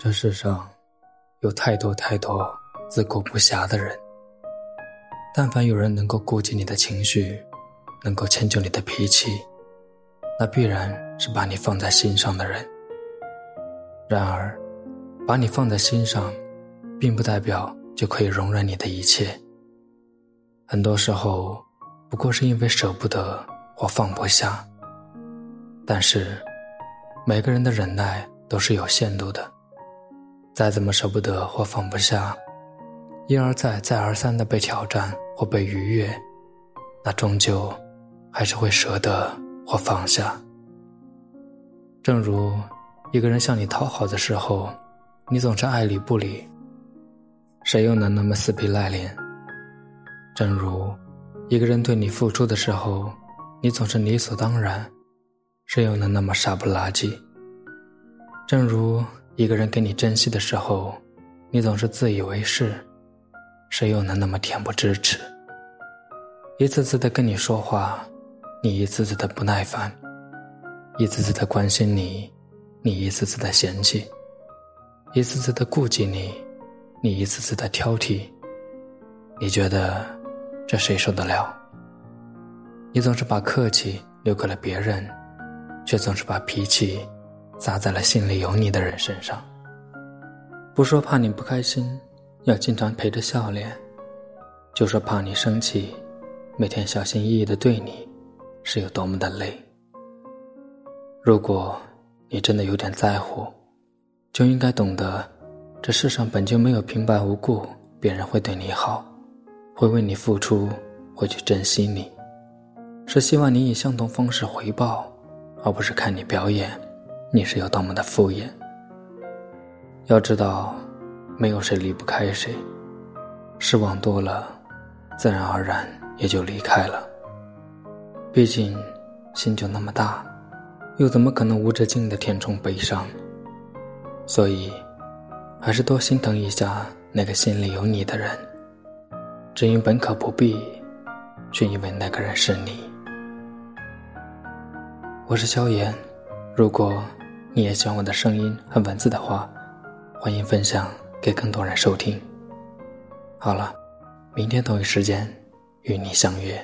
这世上有太多太多自顾不暇的人，但凡有人能够顾及你的情绪，能够迁就你的脾气，那必然是把你放在心上的人。然而，把你放在心上，并不代表就可以容忍你的一切。很多时候，不过是因为舍不得或放不下。但是，每个人的忍耐都是有限度的。再怎么舍不得或放不下，一而再、再而三的被挑战或被逾越，那终究还是会舍得或放下。正如一个人向你讨好的时候，你总是爱理不理，谁又能那么死皮赖脸？正如一个人对你付出的时候，你总是理所当然，谁又能那么傻不拉几？正如。一个人给你珍惜的时候，你总是自以为是，谁又能那么恬不知耻？一次次的跟你说话，你一次次的不耐烦；一次次的关心你，你一次次的嫌弃；一次次的顾及你，你一次次的挑剔。你觉得这谁受得了？你总是把客气留给了别人，却总是把脾气。砸在了心里有你的人身上。不说怕你不开心，要经常陪着笑脸；就说怕你生气，每天小心翼翼的对你，是有多么的累。如果你真的有点在乎，就应该懂得，这世上本就没有平白无故别人会对你好，会为你付出，会去珍惜你，是希望你以相同方式回报，而不是看你表演。你是有多么的敷衍？要知道，没有谁离不开谁，失望多了，自然而然也就离开了。毕竟，心就那么大，又怎么可能无止境的填充悲伤？所以，还是多心疼一下那个心里有你的人。只因本可不必，却因为那个人是你。我是萧炎，如果。你也喜欢我的声音和文字的话，欢迎分享给更多人收听。好了，明天同一时间与你相约。